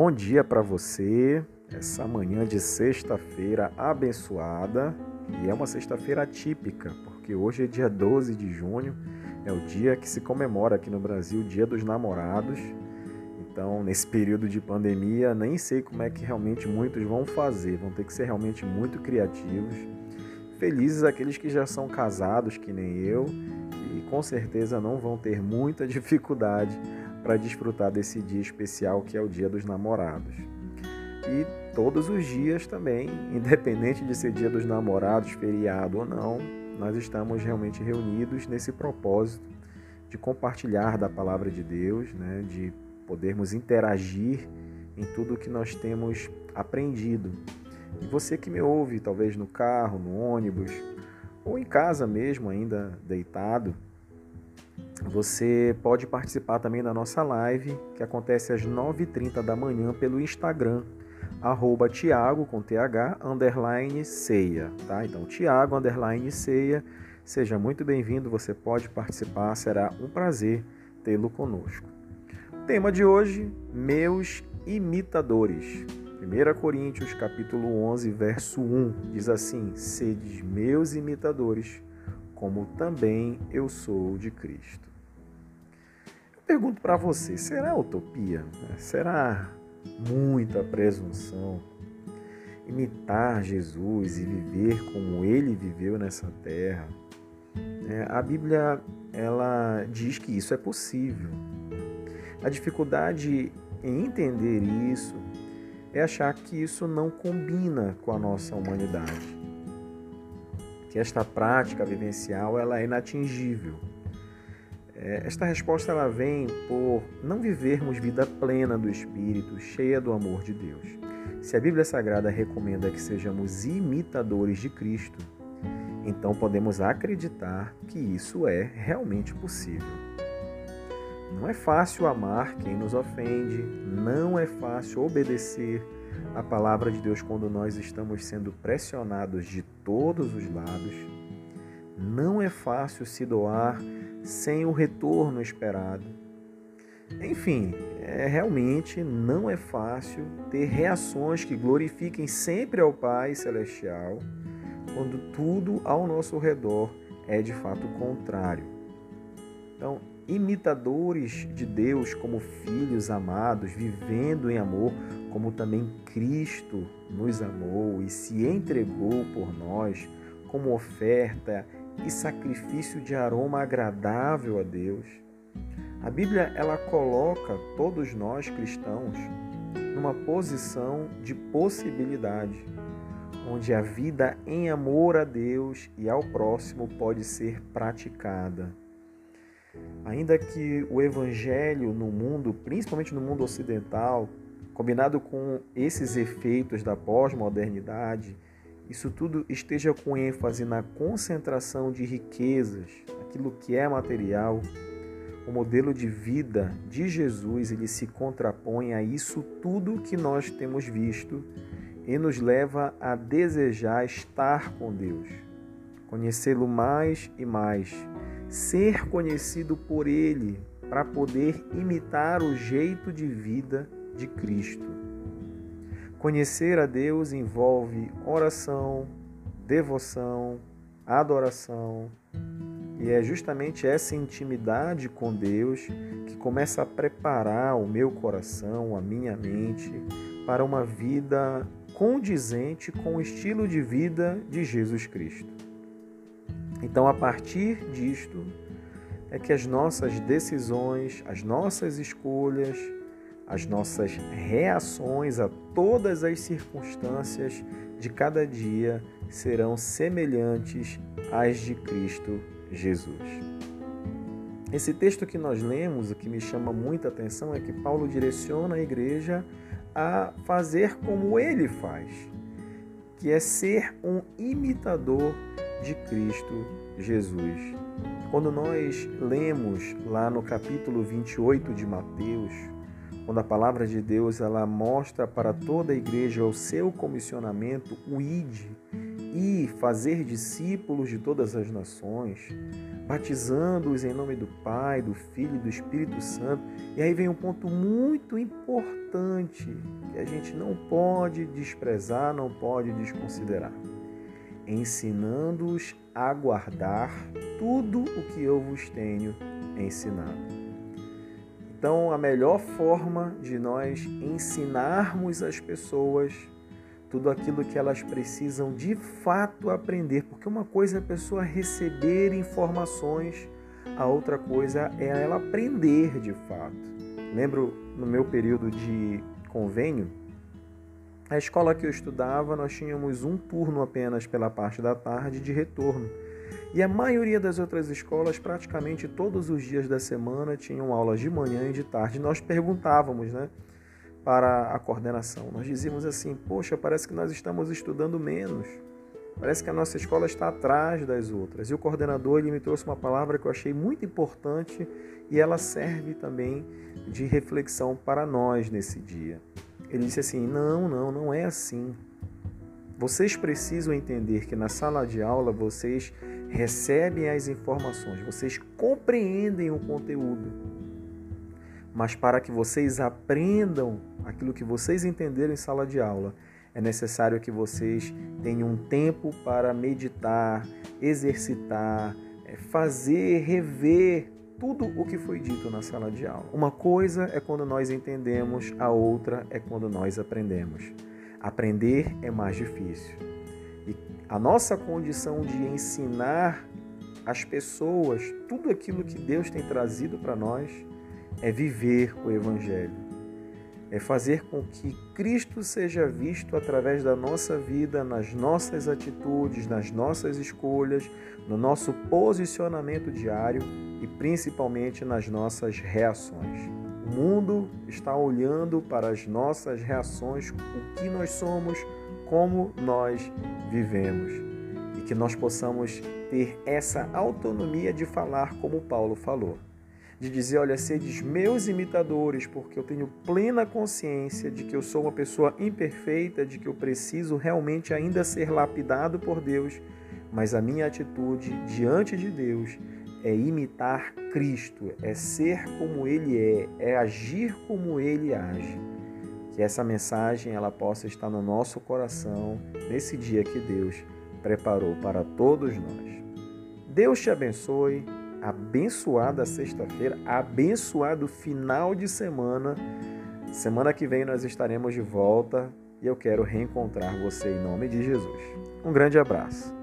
Bom dia para você, essa manhã de sexta-feira abençoada. E é uma sexta-feira atípica, porque hoje é dia 12 de junho, é o dia que se comemora aqui no Brasil o Dia dos Namorados. Então, nesse período de pandemia, nem sei como é que realmente muitos vão fazer, vão ter que ser realmente muito criativos. Felizes aqueles que já são casados, que nem eu, e com certeza não vão ter muita dificuldade para desfrutar desse dia especial que é o Dia dos Namorados. E todos os dias também, independente de ser Dia dos Namorados, feriado ou não, nós estamos realmente reunidos nesse propósito de compartilhar da palavra de Deus, né, de podermos interagir em tudo que nós temos aprendido. E você que me ouve, talvez no carro, no ônibus, ou em casa mesmo, ainda deitado, você pode participar também da nossa live, que acontece às 9h30 da manhã pelo Instagram, arroba Tiago, com TH, underline ceia, tá? Então, Tiago, underline ceia, seja muito bem-vindo, você pode participar, será um prazer tê-lo conosco. tema de hoje, meus imitadores. 1 Coríntios, capítulo 11, verso 1, diz assim, Sedes meus imitadores, como também eu sou de Cristo. Pergunto para você: será utopia? Será muita presunção imitar Jesus e viver como ele viveu nessa terra? É, a Bíblia ela diz que isso é possível. A dificuldade em entender isso é achar que isso não combina com a nossa humanidade que esta prática vivencial ela é inatingível. É, esta resposta ela vem por não vivermos vida plena do Espírito, cheia do amor de Deus. Se a Bíblia Sagrada recomenda que sejamos imitadores de Cristo, então podemos acreditar que isso é realmente possível. Não é fácil amar quem nos ofende, não é fácil obedecer a palavra de Deus quando nós estamos sendo pressionados de todos os lados. Não é fácil se doar sem o retorno esperado. Enfim, é, realmente não é fácil ter reações que glorifiquem sempre ao Pai Celestial quando tudo ao nosso redor é de fato contrário. Então, imitadores de Deus como filhos amados, vivendo em amor, como também Cristo nos amou e se entregou por nós como oferta e sacrifício de aroma agradável a Deus. A Bíblia ela coloca todos nós cristãos numa posição de possibilidade, onde a vida em amor a Deus e ao próximo pode ser praticada. Ainda que o evangelho no mundo, principalmente no mundo ocidental, combinado com esses efeitos da pós-modernidade, isso tudo esteja com ênfase na concentração de riquezas, aquilo que é material, o modelo de vida de Jesus ele se contrapõe a isso tudo que nós temos visto e nos leva a desejar estar com Deus, conhecê-lo mais e mais, ser conhecido por Ele, para poder imitar o jeito de vida de Cristo. Conhecer a Deus envolve oração, devoção, adoração, e é justamente essa intimidade com Deus que começa a preparar o meu coração, a minha mente, para uma vida condizente com o estilo de vida de Jesus Cristo. Então, a partir disto, é que as nossas decisões, as nossas escolhas, as nossas reações a todas as circunstâncias de cada dia serão semelhantes às de Cristo Jesus. Esse texto que nós lemos, o que me chama muita atenção é que Paulo direciona a igreja a fazer como ele faz, que é ser um imitador de Cristo Jesus. Quando nós lemos lá no capítulo 28 de Mateus, quando a palavra de Deus ela mostra para toda a igreja o seu comissionamento, o ide, e fazer discípulos de todas as nações, batizando-os em nome do Pai, do Filho e do Espírito Santo. E aí vem um ponto muito importante que a gente não pode desprezar, não pode desconsiderar. Ensinando-os a guardar tudo o que eu vos tenho ensinado. Então, a melhor forma de nós ensinarmos as pessoas tudo aquilo que elas precisam de fato aprender, porque uma coisa é a pessoa receber informações, a outra coisa é ela aprender de fato. Lembro no meu período de convênio, a escola que eu estudava, nós tínhamos um turno apenas pela parte da tarde de retorno. E a maioria das outras escolas, praticamente todos os dias da semana, tinham aulas de manhã e de tarde. Nós perguntávamos, né? para a coordenação. Nós dizíamos assim: poxa, parece que nós estamos estudando menos. Parece que a nossa escola está atrás das outras. E o coordenador ele me trouxe uma palavra que eu achei muito importante e ela serve também de reflexão para nós nesse dia. Ele disse assim: não, não, não é assim. Vocês precisam entender que na sala de aula vocês recebem as informações, vocês compreendem o conteúdo. Mas para que vocês aprendam aquilo que vocês entenderam em sala de aula, é necessário que vocês tenham um tempo para meditar, exercitar, é, fazer, rever tudo o que foi dito na sala de aula. Uma coisa é quando nós entendemos, a outra é quando nós aprendemos. Aprender é mais difícil. E a nossa condição de ensinar as pessoas tudo aquilo que Deus tem trazido para nós é viver o Evangelho é fazer com que Cristo seja visto através da nossa vida, nas nossas atitudes, nas nossas escolhas, no nosso posicionamento diário e principalmente nas nossas reações. O mundo está olhando para as nossas reações, o que nós somos, como nós vivemos. E que nós possamos ter essa autonomia de falar como Paulo falou de dizer: olha, sedes meus imitadores, porque eu tenho plena consciência de que eu sou uma pessoa imperfeita, de que eu preciso realmente ainda ser lapidado por Deus, mas a minha atitude diante de Deus é imitar Cristo, é ser como Ele é, é agir como Ele age. Que essa mensagem ela possa estar no nosso coração nesse dia que Deus preparou para todos nós. Deus te abençoe abençoada sexta-feira, abençoado final de semana. Semana que vem nós estaremos de volta e eu quero reencontrar você em nome de Jesus. Um grande abraço.